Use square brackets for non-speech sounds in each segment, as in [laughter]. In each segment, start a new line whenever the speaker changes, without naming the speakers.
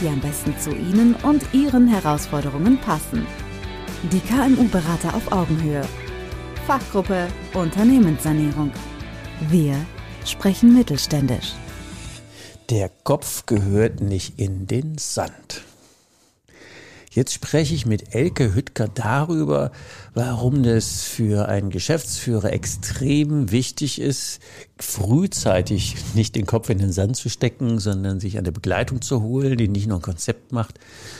die am besten zu Ihnen und Ihren Herausforderungen passen. Die KMU-Berater auf Augenhöhe. Fachgruppe Unternehmenssanierung. Wir sprechen mittelständisch.
Der Kopf gehört nicht in den Sand. Jetzt spreche ich mit Elke Hüttger darüber, warum es für einen Geschäftsführer extrem wichtig ist, frühzeitig nicht den Kopf in den Sand zu stecken, sondern sich eine Begleitung zu holen, die nicht nur ein Konzept macht,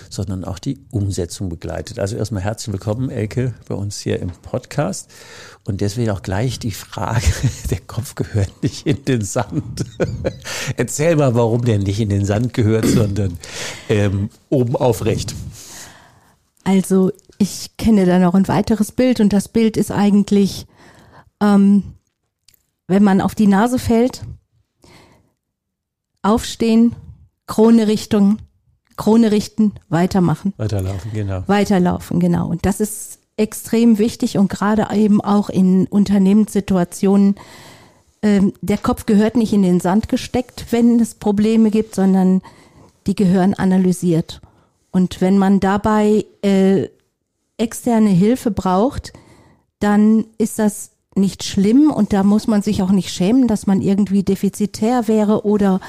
sondern auch die Umsetzung begleitet. Also erstmal herzlich willkommen, Elke, bei uns hier im Podcast. Und deswegen auch gleich die Frage, [laughs] der Kopf gehört nicht in den Sand. [laughs] Erzähl mal, warum der nicht in den Sand gehört, sondern ähm, oben aufrecht.
Also ich kenne da noch ein weiteres Bild und das Bild ist eigentlich, ähm, wenn man auf die Nase fällt, aufstehen, Krone Richtung, Krone richten, weitermachen.
Weiterlaufen, genau.
Weiterlaufen, genau. Und das ist extrem wichtig und gerade eben auch in Unternehmenssituationen. Ähm, der Kopf gehört nicht in den Sand gesteckt, wenn es Probleme gibt, sondern die gehören analysiert. Und wenn man dabei äh, externe Hilfe braucht, dann ist das nicht schlimm und da muss man sich auch nicht schämen, dass man irgendwie defizitär wäre oder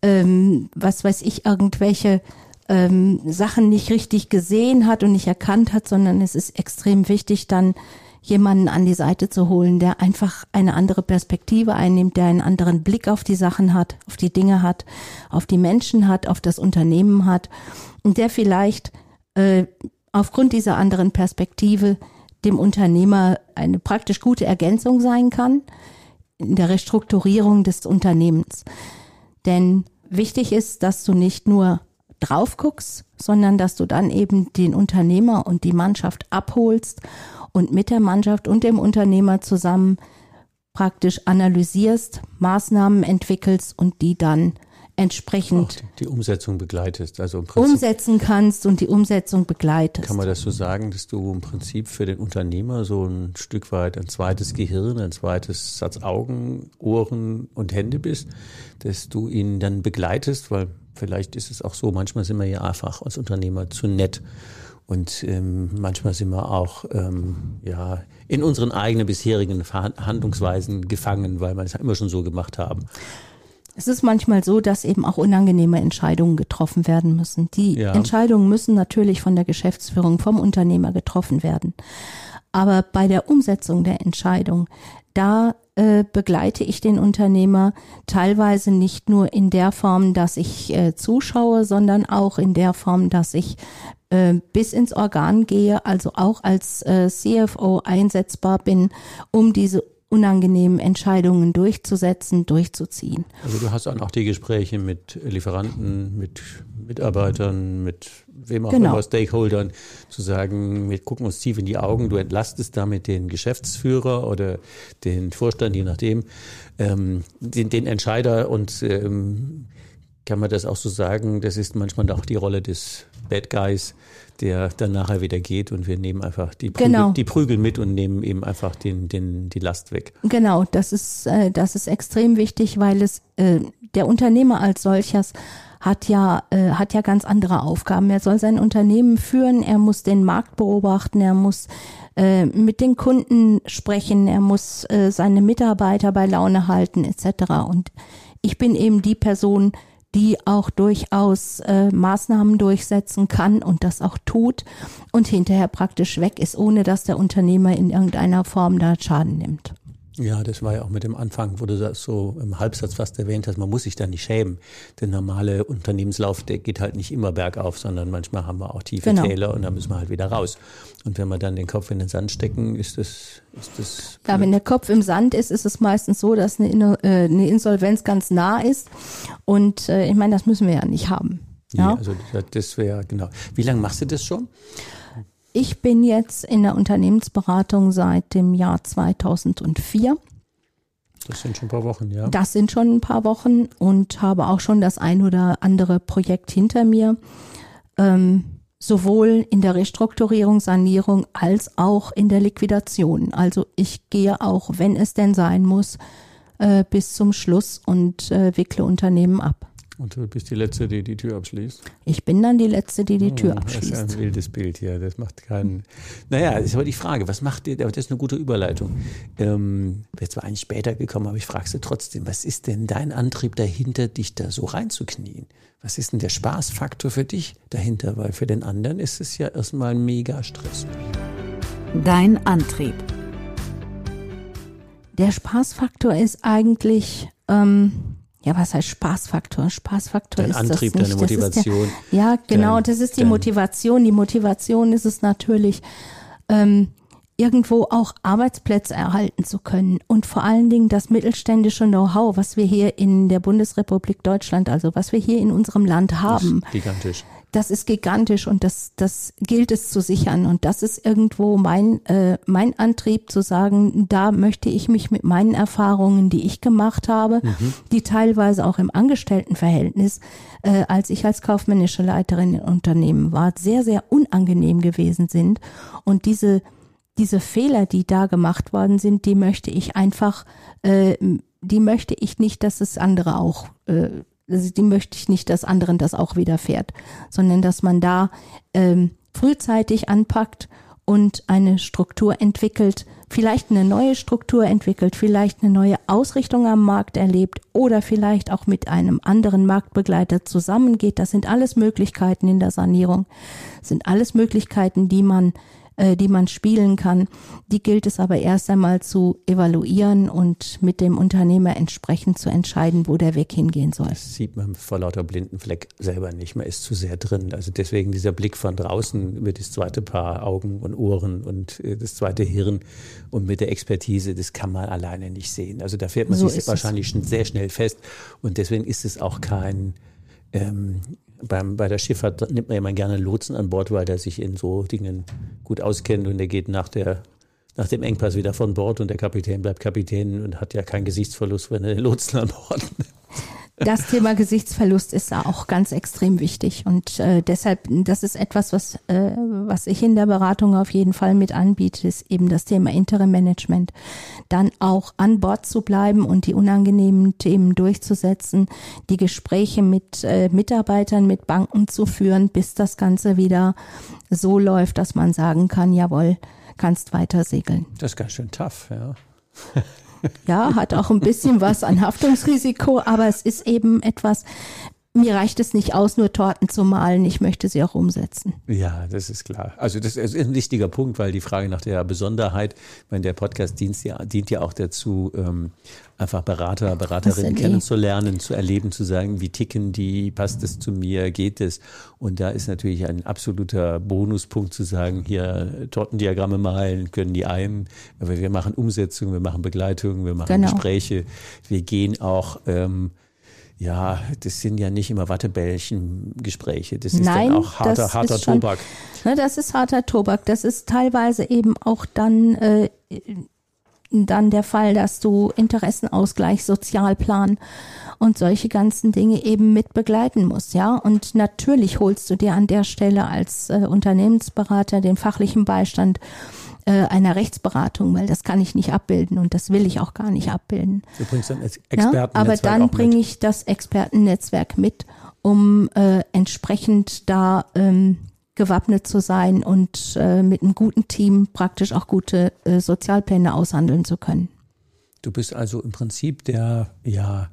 ähm, was weiß ich, irgendwelche ähm, Sachen nicht richtig gesehen hat und nicht erkannt hat, sondern es ist extrem wichtig, dann jemanden an die Seite zu holen, der einfach eine andere Perspektive einnimmt, der einen anderen Blick auf die Sachen hat, auf die Dinge hat, auf die Menschen hat, auf das Unternehmen hat und der vielleicht äh, aufgrund dieser anderen Perspektive dem Unternehmer eine praktisch gute Ergänzung sein kann in der Restrukturierung des Unternehmens. Denn wichtig ist, dass du nicht nur drauf guckst, sondern dass du dann eben den Unternehmer und die Mannschaft abholst und mit der Mannschaft und dem Unternehmer zusammen praktisch analysierst, Maßnahmen entwickelst und die dann entsprechend
die Umsetzung begleitest. Also im
Prinzip umsetzen kannst und die Umsetzung begleitest.
Kann man das so sagen, dass du im Prinzip für den Unternehmer so ein Stück weit ein zweites Gehirn, ein zweites Satz Augen, Ohren und Hände bist, dass du ihn dann begleitest, weil vielleicht ist es auch so, manchmal sind wir ja einfach als Unternehmer zu nett und ähm, manchmal sind wir auch ähm, ja, in unseren eigenen bisherigen Verhandlungsweisen gefangen, weil wir es immer schon so gemacht haben.
Es ist manchmal so, dass eben auch unangenehme Entscheidungen getroffen werden müssen. Die ja. Entscheidungen müssen natürlich von der Geschäftsführung, vom Unternehmer getroffen werden. Aber bei der Umsetzung der Entscheidung, da äh, begleite ich den Unternehmer teilweise nicht nur in der Form, dass ich äh, zuschaue, sondern auch in der Form, dass ich äh, bis ins Organ gehe, also auch als äh, CFO einsetzbar bin, um diese unangenehmen Entscheidungen durchzusetzen, durchzuziehen.
Also du hast dann auch die Gespräche mit Lieferanten, mit Mitarbeitern, mit wem auch genau. immer, Stakeholdern, zu sagen, wir gucken uns tief in die Augen, du entlastest damit den Geschäftsführer oder den Vorstand, je nachdem, ähm, den, den Entscheider und ähm, kann man das auch so sagen, das ist manchmal auch die Rolle des Bad Guys, der dann nachher wieder geht und wir nehmen einfach die Prügel, genau. die Prügel mit und nehmen eben einfach den, den, die Last weg.
Genau, das ist, äh, das ist extrem wichtig, weil es äh, der Unternehmer als solches hat ja, äh, hat ja ganz andere Aufgaben. Er soll sein Unternehmen führen, er muss den Markt beobachten, er muss äh, mit den Kunden sprechen, er muss äh, seine Mitarbeiter bei Laune halten, etc. Und ich bin eben die Person, die auch durchaus äh, Maßnahmen durchsetzen kann und das auch tut und hinterher praktisch weg ist, ohne dass der Unternehmer in irgendeiner Form da Schaden nimmt.
Ja, das war ja auch mit dem Anfang, wo du das so im Halbsatz fast erwähnt hast, man muss sich da nicht schämen. Der normale Unternehmenslauf, der geht halt nicht immer bergauf, sondern manchmal haben wir auch tiefe genau. Täler und da müssen wir halt wieder raus. Und wenn wir dann den Kopf in den Sand stecken, ist das, ist das.
Ja, wenn der Kopf im Sand ist, ist es meistens so, dass eine, äh, eine Insolvenz ganz nah ist. Und äh, ich meine, das müssen wir ja nicht haben. Ja,
nee, also das wäre, genau. Wie lange machst du das schon?
Ich bin jetzt in der Unternehmensberatung seit dem Jahr 2004.
Das sind schon ein paar Wochen, ja.
Das sind schon ein paar Wochen und habe auch schon das ein oder andere Projekt hinter mir. Ähm, sowohl in der Restrukturierung, Sanierung als auch in der Liquidation. Also ich gehe auch, wenn es denn sein muss, äh, bis zum Schluss und äh, wickle Unternehmen ab.
Und du bist die Letzte, die die Tür abschließt.
Ich bin dann die Letzte, die die
Oh,
Tür
Das ist
abschließt.
ein wildes Bild hier. Das macht keinen. Naja, ist aber die Frage, was macht ihr? Aber das ist eine gute Überleitung. Ähm, Wäre zwar eigentlich später gekommen, aber ich frage sie trotzdem, was ist denn dein Antrieb dahinter, dich da so reinzuknien? Was ist denn der Spaßfaktor für dich dahinter? Weil für den anderen ist es ja erstmal mega Stress.
Dein Antrieb.
Der Spaßfaktor ist eigentlich, ähm, ja, was heißt Spaßfaktor? Spaßfaktor
Dein
ist
Antrieb,
das nicht.
deine
Das ist
Motivation.
Der, ja, genau,
dein-
das ist die
dein-
Motivation. Die Motivation ist es natürlich, ähm, irgendwo auch Arbeitsplätze erhalten zu können und vor allen Dingen das mittelständische Know-how, was wir hier in der Bundesrepublik Deutschland, also was wir hier in unserem Land haben,
Gigantisch.
Das ist gigantisch und das, das gilt es zu sichern. Und das ist irgendwo mein, äh, mein Antrieb zu sagen, da möchte ich mich mit meinen Erfahrungen, die ich gemacht habe, die teilweise auch im Angestelltenverhältnis, äh, als ich als kaufmännische Leiterin in Unternehmen war, sehr, sehr unangenehm gewesen sind. Und diese, diese Fehler, die da gemacht worden sind, die möchte ich einfach, äh, die möchte ich nicht, dass es andere auch, äh, also die möchte ich nicht, dass anderen das auch widerfährt, sondern dass man da ähm, frühzeitig anpackt und eine Struktur entwickelt, vielleicht eine neue Struktur entwickelt, vielleicht eine neue Ausrichtung am Markt erlebt oder vielleicht auch mit einem anderen Marktbegleiter zusammengeht. Das sind alles Möglichkeiten in der Sanierung, Das sind alles Möglichkeiten, die man äh, die man spielen kann. Die gilt es aber erst einmal zu evaluieren und mit dem Unternehmer entsprechend zu entscheiden, wo der Weg hingehen soll.
Das sieht man vor lauter blinden Fleck selber nicht. Man ist zu sehr drin. Also deswegen dieser Blick von draußen über das zweite Paar Augen und Ohren und äh, das zweite Hirn und mit der Expertise, das kann man alleine nicht sehen. Also da fährt man
So
sich
ist es.
wahrscheinlich schon sehr schnell fest. Und deswegen ist es auch kein ähm, beim, bei der Schifffahrt nimmt man immer gerne einen Lotsen an Bord, weil der sich in so Dingen gut auskennt und der geht nach der nach dem Engpass wieder von Bord und der Kapitän bleibt Kapitän und hat ja keinen Gesichtsverlust, wenn er den Lotsen an Bord nimmt.
Das Thema Gesichtsverlust ist da auch ganz extrem wichtig und äh, deshalb, das ist etwas, was, äh, was ich in der Beratung auf jeden Fall mit anbiete, ist eben das Thema Interim Management. Dann auch an Bord zu bleiben und die unangenehmen Themen durchzusetzen, die Gespräche mit äh, Mitarbeitern, mit Banken zu führen, bis das Ganze wieder so läuft, dass man sagen kann, jawohl, kannst weiter segeln.
Das ist ganz schön tough, ja.
Ja, hat auch ein bisschen was an Haftungsrisiko, aber es ist eben etwas, mir reicht es nicht aus, nur Torten zu malen, ich möchte sie auch umsetzen.
Ja, das ist klar. Also das ist ein wichtiger Punkt, weil die Frage nach der Besonderheit, wenn der Podcast dient ja, dient ja auch dazu, ähm, einfach Berater, Beraterinnen kennenzulernen, zu erleben, zu sagen, wie ticken die, passt es zu mir, geht es? Und da ist natürlich ein absoluter Bonuspunkt zu sagen, hier Tortendiagramme malen können die einen, aber wir machen Umsetzung, wir machen Begleitung, wir machen
Genau.
Gespräche, wir gehen auch ähm, ja, das sind ja nicht immer Wattebällchen-Gespräche. Das ist
Nein,
dann auch harter,
das
harter
ist schon-
Tobak.
Ne, das ist harter Tobak. Das ist teilweise eben auch dann, äh, dann der Fall, dass du Interessenausgleich, Sozialplan und solche ganzen Dinge eben mit begleiten musst, ja. Und natürlich holst du dir an der Stelle als äh, Unternehmensberater den fachlichen Beistand äh, einer Rechtsberatung, weil das kann ich nicht abbilden und das will ich auch gar nicht abbilden.
Du bringst dann als
Ja, aber dann bringe ich das Expertennetzwerk mit, um äh, entsprechend da ähm, gewappnet zu sein und äh, mit einem guten Team praktisch auch gute äh, Sozialpläne aushandeln zu können.
Du bist also im Prinzip der, ja,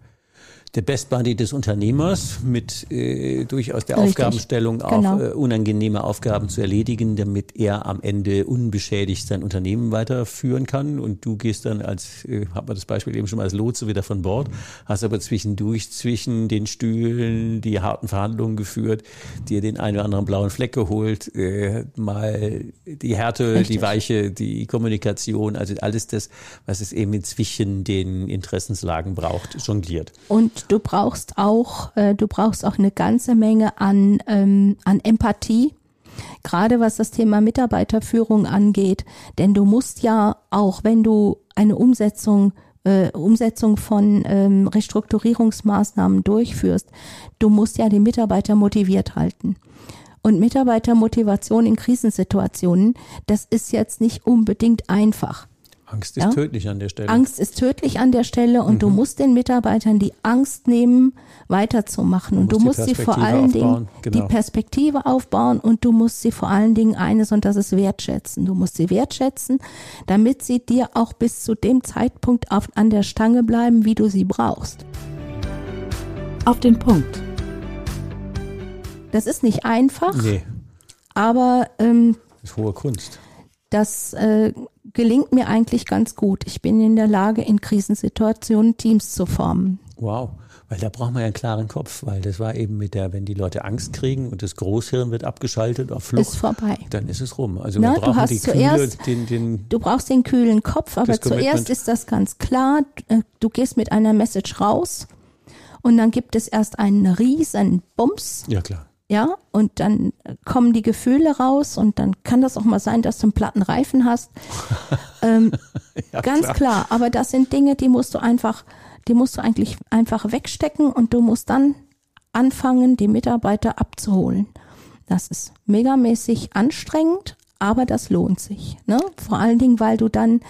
der Best Buddy des Unternehmers mit äh, durchaus der
Richtig.
Aufgabenstellung auch
Genau.
äh, unangenehme Aufgaben zu erledigen, damit er am Ende unbeschädigt sein Unternehmen weiterführen kann. Und du gehst dann als, äh, hat man das Beispiel eben schon mal als Lotse wieder von Bord, hast aber zwischendurch zwischen den Stühlen die harten Verhandlungen geführt, dir den einen oder anderen blauen Fleck geholt, äh, mal die Härte, die
Richtig.
Weiche, die Kommunikation, also alles das, was es eben zwischen den Interessenslagen braucht, jongliert.
Und du brauchst auch, äh, du brauchst auch eine ganze Menge an, ähm, an Empathie Gerade was das Thema Mitarbeiterführung angeht, denn du musst ja auch, wenn du eine Umsetzung äh, Umsetzung von ähm, Restrukturierungsmaßnahmen durchführst, du musst ja die Mitarbeiter motiviert halten. Und Mitarbeitermotivation in Krisensituationen, das ist jetzt nicht unbedingt einfach.
Angst ist ja? tödlich an der Stelle.
Angst ist tödlich an der Stelle und mhm. du musst den Mitarbeitern die Angst nehmen, weiterzumachen. Und du musst, du musst sie vor allen Dingen genau. die Perspektive aufbauen und du musst sie vor allen Dingen eines und das ist wertschätzen. Du musst sie wertschätzen, damit sie dir auch bis zu dem Zeitpunkt auf, an der Stange bleiben, wie du sie brauchst.
Auf den Punkt.
Das ist nicht einfach.
Nee.
Aber ähm,
das ist hohe Kunst.
Das äh, gelingt mir eigentlich ganz gut. Ich bin in der Lage, in Krisensituationen Teams zu formen.
Wow. Weil da braucht man ja einen klaren Kopf, weil das war eben mit der, wenn die Leute Angst kriegen und das Großhirn wird abgeschaltet auf Flucht,
ist vorbei.
dann ist es rum. Also
Na,
wir brauchen
du hast
die
zuerst,
Kühle, den, den,
du brauchst den kühlen Kopf, aber zuerst ist das ganz klar. Äh, du gehst mit einer Message raus und dann gibt es erst einen riesen Bums.
Ja klar
ja, und dann kommen die Gefühle raus und dann kann das auch mal sein, dass du einen platten Reifen hast. [laughs] ähm, ja, ganz klar. klar. aber das sind Dinge, die musst du einfach, die musst du eigentlich einfach wegstecken und du musst dann anfangen, die Mitarbeiter abzuholen. Das ist megamäßig anstrengend, aber das lohnt sich. Ne? Vor allen Dingen, weil du dann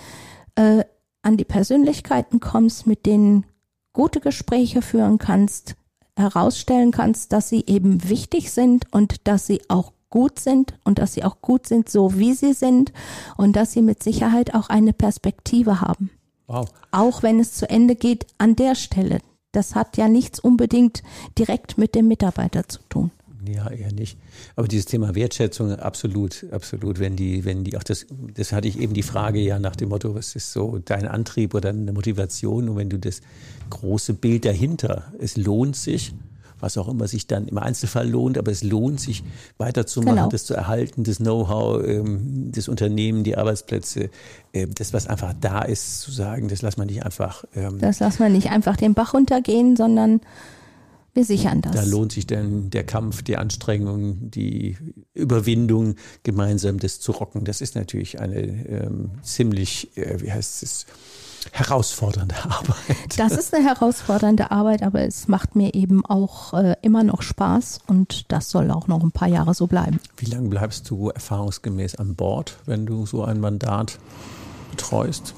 äh, an die Persönlichkeiten kommst, mit denen gute Gespräche führen kannst, herausstellen kannst, dass sie eben wichtig sind und dass sie auch gut sind und dass sie auch gut sind, so wie sie sind und dass sie mit Sicherheit auch eine Perspektive haben.
Wow.
Auch wenn es zu Ende geht an der Stelle. Das hat ja nichts unbedingt direkt mit dem Mitarbeiter zu tun.
Ja, eher nicht. Aber dieses Thema Wertschätzung, absolut, absolut. Wenn die, wenn die, auch das, das hatte ich eben die Frage ja nach dem Motto, was ist so dein Antrieb oder eine Motivation? Und wenn du das große Bild dahinter, es lohnt sich, was auch immer sich dann im Einzelfall lohnt, aber es lohnt sich weiterzumachen, genau. das zu erhalten, das Know-how, ähm, das Unternehmen, die Arbeitsplätze, äh, das, was einfach da ist, zu sagen, das lässt man nicht einfach.
Ähm, das lässt man nicht einfach den Bach runtergehen, sondern wir sichern das.
Da lohnt sich dann der Kampf, die Anstrengung, die Überwindung, gemeinsam das zu rocken. Das ist natürlich eine ähm, ziemlich, äh, wie heißt es, herausfordernde [laughs] Arbeit.
Das ist eine herausfordernde Arbeit, aber es macht mir eben auch äh, immer noch Spaß und das soll auch noch ein paar Jahre so bleiben.
Wie lange bleibst du erfahrungsgemäß an Bord, wenn du so ein Mandat betreust?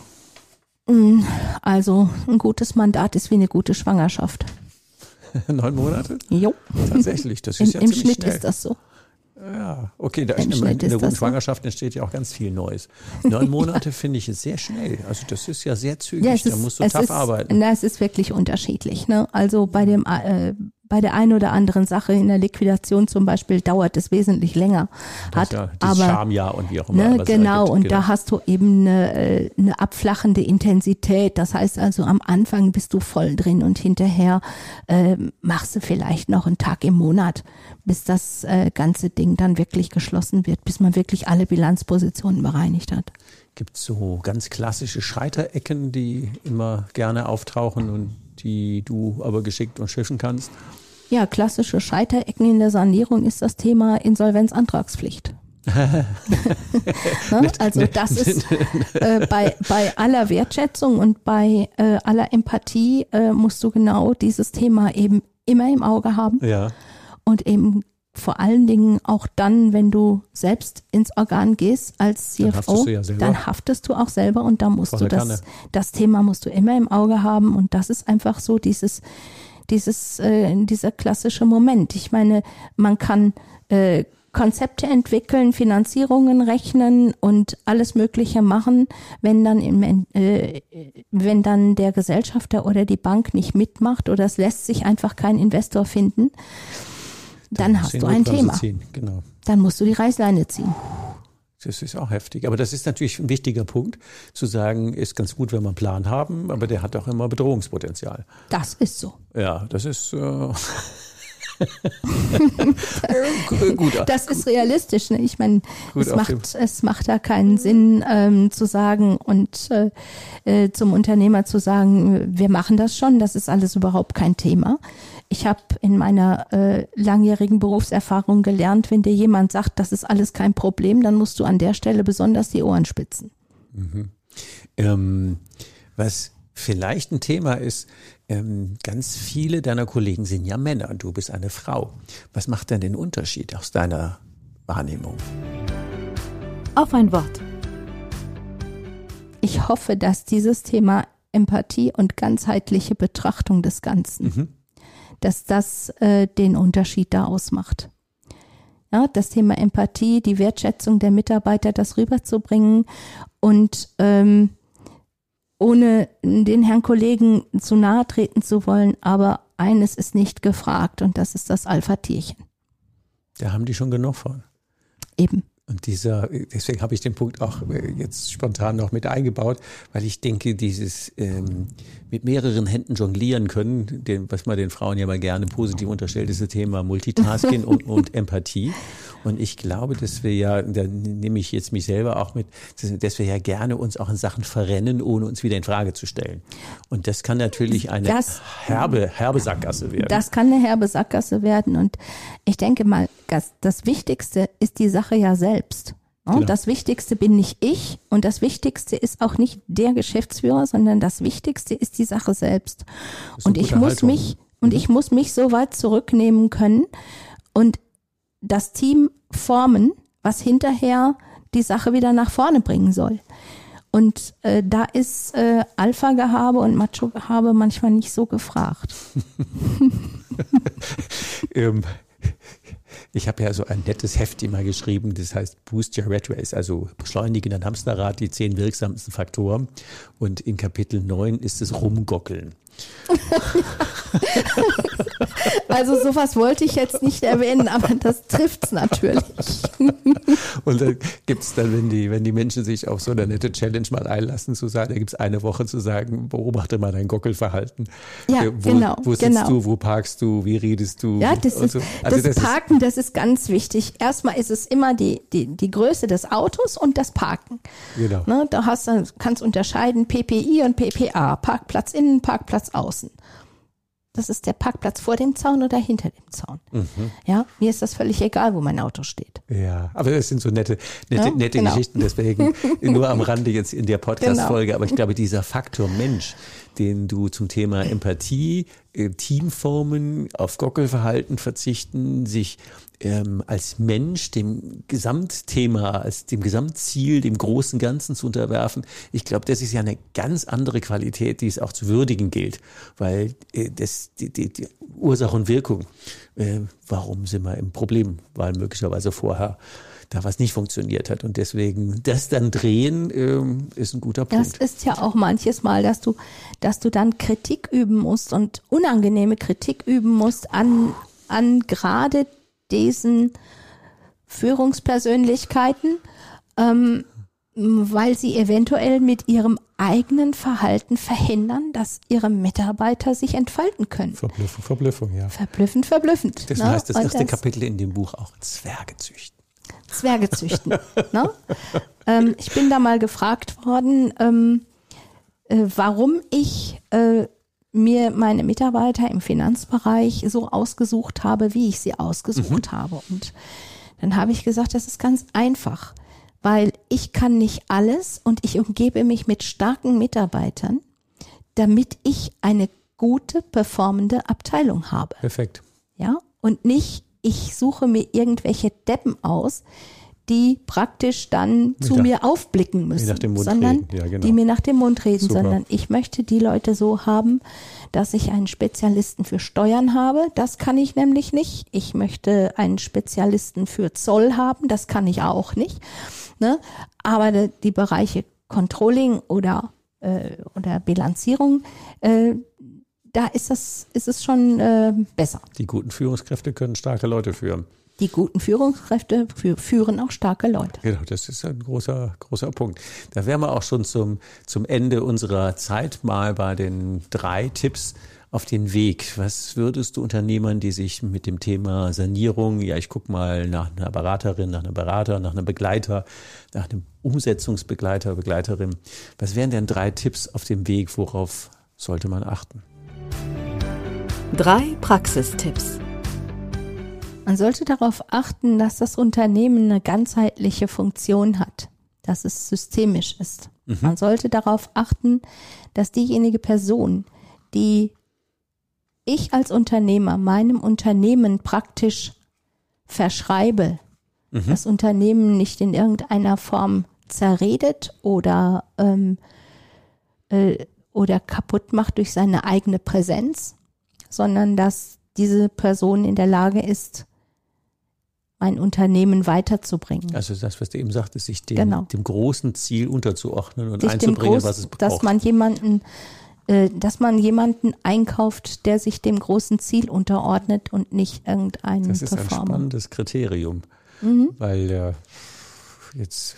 Mm, also ein gutes Mandat ist wie eine gute Schwangerschaft. [laughs]
Neun Monate?
Jo.
Tatsächlich, das ist Im, ja
Im Schnitt
schnell.
ist das so.
Ja, okay, da in, in der guten Schwangerschaft so. entsteht ja auch ganz viel Neues. Neun Monate ja. [laughs] finde ich sehr schnell. Also das ist ja sehr zügig. Ja,
ist,
da musst du tough
ist,
arbeiten.
Na, es ist wirklich unterschiedlich. Ne? Also bei dem äh, bei der einen oder anderen Sache in der Liquidation zum Beispiel dauert es wesentlich länger.
Das hat, ja, aber, Schamjahr und wie auch immer.
Ne, genau, und genau. da hast du eben eine, äh, eine abflachende Intensität. Das heißt also, am Anfang bist du voll drin und hinterher äh, machst du vielleicht noch einen Tag im Monat, bis das äh, ganze Ding dann wirklich geschlossen wird, bis man wirklich alle Bilanzpositionen bereinigt hat.
Gibt es so ganz klassische Scheiterecken, die immer gerne auftauchen und die du aber geschickt und schiffen kannst?
Ja, klassische Scheiterecken in der Sanierung ist das Thema Insolvenzantragspflicht. [laughs] Ne? also das ist äh, bei, bei aller Wertschätzung und bei äh, aller Empathie äh, musst du genau dieses Thema eben immer im Auge haben.
Ja.
Und eben vor allen Dingen auch dann, wenn du selbst ins Organ gehst als CFO, dann haftest du, ja dann haftest du auch selber und da musst Volle du das, das Thema musst du immer im Auge haben und das ist einfach so dieses, dieses, äh, dieser klassische Moment. Ich meine, man kann äh, Konzepte entwickeln, Finanzierungen rechnen und alles Mögliche machen, wenn dann im, äh, wenn dann der Gesellschafter oder die Bank nicht mitmacht oder es lässt sich einfach kein Investor finden dann, dann hast du ein Thema.
Genau.
Dann musst du die Reißleine ziehen.
Das ist auch heftig. Aber das ist natürlich ein wichtiger Punkt, zu sagen, ist ganz gut, wenn wir einen Plan haben, aber der hat auch immer Bedrohungspotenzial.
Das ist so.
Ja, das ist. Äh [laughs]
Gut, [laughs] das ist realistisch. Ne? Ich meine, es macht, es macht da keinen Sinn ähm, zu sagen und äh, äh, zum Unternehmer zu sagen, wir machen das schon, das ist alles überhaupt kein Thema. Ich habe in meiner äh, langjährigen Berufserfahrung gelernt, wenn dir jemand sagt, das ist alles kein Problem, dann musst du an der Stelle besonders die Ohren spitzen.
Mhm. Ähm, was vielleicht ein Thema ist, ähm, ganz viele deiner Kollegen sind ja Männer und du bist eine Frau. Was macht denn den Unterschied aus deiner Wahrnehmung?
Auf ein Wort.
Ich hoffe, dass dieses Thema Empathie und ganzheitliche Betrachtung des Ganzen, mhm. dass das äh, den Unterschied da ausmacht. Ja, das Thema Empathie, die Wertschätzung der Mitarbeiter, das rüberzubringen und ähm, ohne den Herrn Kollegen zu nahe treten zu wollen, aber eines ist nicht gefragt und das ist das Alpha-Tierchen.
Da haben die schon genug von.
Eben.
Und dieser, deswegen habe ich den Punkt auch äh, jetzt spontan noch mit eingebaut, weil ich denke, dieses ähm, mit mehreren Händen jonglieren können, den, was man den Frauen ja mal gerne positiv unterstellt, ist das Thema Multitasking [laughs] und, und Empathie. Und ich glaube, dass wir ja, da nehme ich jetzt mich selber auch mit, dass wir ja gerne uns auch in Sachen verrennen, ohne uns wieder in Frage zu stellen. Und das kann natürlich eine das, herbe, herbe Sackgasse werden.
Das kann eine herbe Sackgasse werden. Und ich denke mal, das, das Wichtigste ist die Sache ja selbst. Genau. Das Wichtigste bin nicht ich und das Wichtigste ist auch nicht der Geschäftsführer, sondern das Wichtigste ist die Sache selbst. Und ich muss Haltung. mich und mhm. ich muss mich so weit zurücknehmen können und das Team formen, was hinterher die Sache wieder nach vorne bringen soll. Und äh, da ist äh, Alpha-Gehabe und Macho-Gehabe manchmal nicht so gefragt. [laughs]
ähm, ich habe ja so ein nettes Heft immer geschrieben, das heißt Boost Your Red Race, also beschleunigen dein Hamsterrad, die zehn wirksamsten Faktoren. Und in Kapitel 9 ist es Rumgockeln. [laughs] [laughs]
also sowas wollte ich jetzt nicht erwähnen, aber das trifft es natürlich. [laughs]
Und dann gibt es dann, wenn die, wenn die Menschen sich auf so eine nette Challenge mal einlassen, zu sagen, da gibt es eine Woche zu sagen, beobachte mal dein Gockelverhalten.
Ja, wo, genau.
Wo sitzt genau. du, wo parkst du, wie redest du?
Ja, das, ist, so. also das, das Parken, ist, das ist ganz wichtig. Erstmal ist es immer die, die, die Größe des Autos und das Parken. Genau. Ne, da hast du, kannst unterscheiden PPI und PPA, Parkplatz innen, Parkplatz außen. Das ist der Parkplatz vor dem Zaun oder hinter dem Zaun. Mhm. Ja, mir ist das völlig egal, wo mein Auto steht.
Ja, aber das sind so nette, nette, ja, nette genau. Geschichten, deswegen [laughs] nur am Rande jetzt in der Podcast-Folge. Genau. Aber ich glaube, dieser Faktor Mensch, den du zum Thema Empathie, äh, Teamformen, auf Gockelverhalten verzichten, sich ähm, als Mensch dem Gesamtthema, als dem Gesamtziel, dem großen Ganzen zu unterwerfen, ich glaube, das ist ja eine ganz andere Qualität, die es auch zu würdigen gilt, weil äh, das die, die, die Ursache und Wirkung, äh, warum sind wir im Problem, weil möglicherweise vorher da was nicht funktioniert hat. Und deswegen das dann drehen ähm, ist ein guter Punkt.
Das ist ja auch manches Mal, dass du, dass du dann Kritik üben musst und unangenehme Kritik üben musst an, an gerade diesen Führungspersönlichkeiten, ähm, weil sie eventuell mit ihrem eigenen Verhalten verhindern, dass ihre Mitarbeiter sich entfalten können.
Verblüffend, verblüffend, ja.
Verblüffend, verblüffend.
Das ne? heißt das erste das Kapitel in dem Buch auch Zwerge züchten.
Zwerge züchten. [laughs] ne? ähm, ich bin da mal gefragt worden, ähm, äh, warum ich äh, mir meine Mitarbeiter im Finanzbereich so ausgesucht habe, wie ich sie ausgesucht mhm. habe. Und dann habe ich gesagt, das ist ganz einfach, weil ich kann nicht alles und ich umgebe mich mit starken Mitarbeitern, damit ich eine gute, performende Abteilung habe.
Perfekt.
Ja, und nicht, ich suche mir irgendwelche Deppen aus, die praktisch dann zu nach, mir aufblicken müssen, sondern ja, genau. die mir nach dem Mund reden, Super. sondern ich möchte die Leute so haben, dass ich einen Spezialisten für Steuern habe. Das kann ich nämlich nicht. Ich möchte einen Spezialisten für Zoll haben. Das kann ich auch nicht. Ne? Aber die, die Bereiche Controlling oder, äh, oder Bilanzierung, äh, da ist das, ist es schon äh, besser.
Die guten Führungskräfte können starke Leute führen
die guten Führungskräfte führen auch starke Leute.
Genau, das ist ein großer, großer Punkt. Da wären wir auch schon zum, zum Ende unserer Zeit mal bei den drei Tipps auf den Weg? Was würdest du Unternehmern, die sich mit dem Thema Sanierung, ja, ich guck mal nach einer Beraterin, nach einem Berater, nach einem Begleiter, nach einem Umsetzungsbegleiter, Begleiterin, was wären denn drei Tipps auf dem Weg, worauf sollte man achten?
Drei Praxistipps.
Man sollte darauf achten, dass das Unternehmen eine ganzheitliche Funktion hat, dass es systemisch ist. Mhm. Man sollte darauf achten, dass diejenige Person, die ich als Unternehmer meinem Unternehmen praktisch verschreibe, mhm. das Unternehmen nicht in irgendeiner Form zerredet oder, ähm, äh, oder kaputt macht durch seine eigene Präsenz, sondern dass diese Person in der Lage ist, mein Unternehmen weiterzubringen.
Also das, was du eben sagtest, sich dem, genau. dem großen Ziel unterzuordnen und sich einzubringen, Groß, was es braucht.
Dass man jemanden, äh, dass man jemanden einkauft, der sich dem großen Ziel unterordnet und nicht irgendeinen
Das ist Performer. ein spannendes Kriterium, mhm. weil äh, jetzt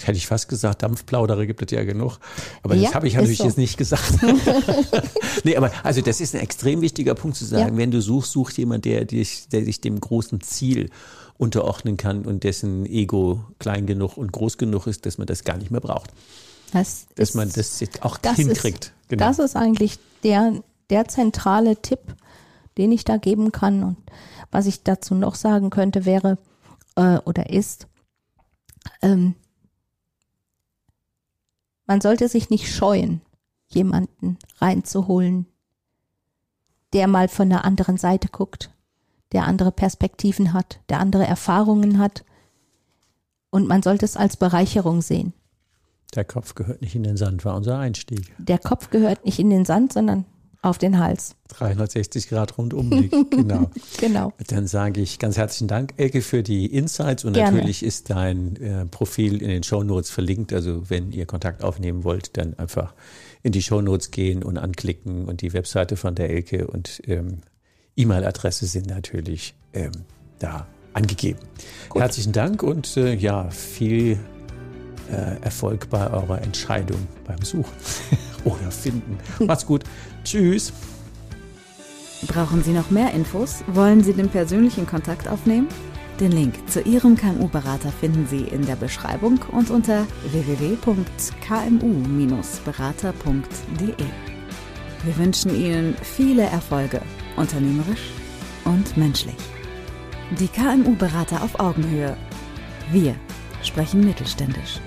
[laughs] hätte ich fast gesagt, Dampfplaudere gibt es ja genug. Aber ja, das habe ich natürlich so. jetzt nicht gesagt. [laughs] [laughs] nee, aber also das ist ein extrem wichtiger Punkt zu sagen, ja. wenn du suchst, such jemand, der dich, der sich dem großen Ziel unterordnen kann und dessen Ego klein genug und groß genug ist, dass man das gar nicht mehr braucht. Das dass ist, man das auch das hinkriegt.
Ist, genau. Das ist eigentlich der, der zentrale Tipp, den ich da geben kann. Und was ich dazu noch sagen könnte, wäre äh, oder ist, ähm, man sollte sich nicht scheuen, jemanden reinzuholen, der mal von der anderen Seite guckt, der andere Perspektiven hat, der andere Erfahrungen hat. Und man sollte es als Bereicherung sehen.
Der Kopf gehört nicht in den Sand, war unser Einstieg.
Der Kopf gehört nicht in den Sand, sondern auf den Hals.
360 Grad Rundumblick, [laughs] genau. genau. Dann sage ich ganz herzlichen Dank, Elke, für die Insights und Gerne. natürlich ist dein äh, Profil in den Show Notes verlinkt. Also wenn ihr Kontakt aufnehmen wollt, dann einfach in die Show Notes gehen und anklicken und die Webseite von der Elke und ähm, E-Mail-Adresse sind natürlich ähm, da angegeben. Gut. Herzlichen Dank und äh, ja, viel äh, Erfolg bei eurer Entscheidung beim Suchen [laughs] oder Finden. Macht's gut. Tschüss.
Brauchen Sie noch mehr Infos? Wollen Sie den persönlichen Kontakt aufnehmen? Den Link zu Ihrem KMU-Berater finden Sie in der Beschreibung und unter www.kmu-berater.de. Wir wünschen Ihnen viele Erfolge, unternehmerisch und menschlich. Die KMU-Berater auf Augenhöhe. Wir sprechen mittelständisch.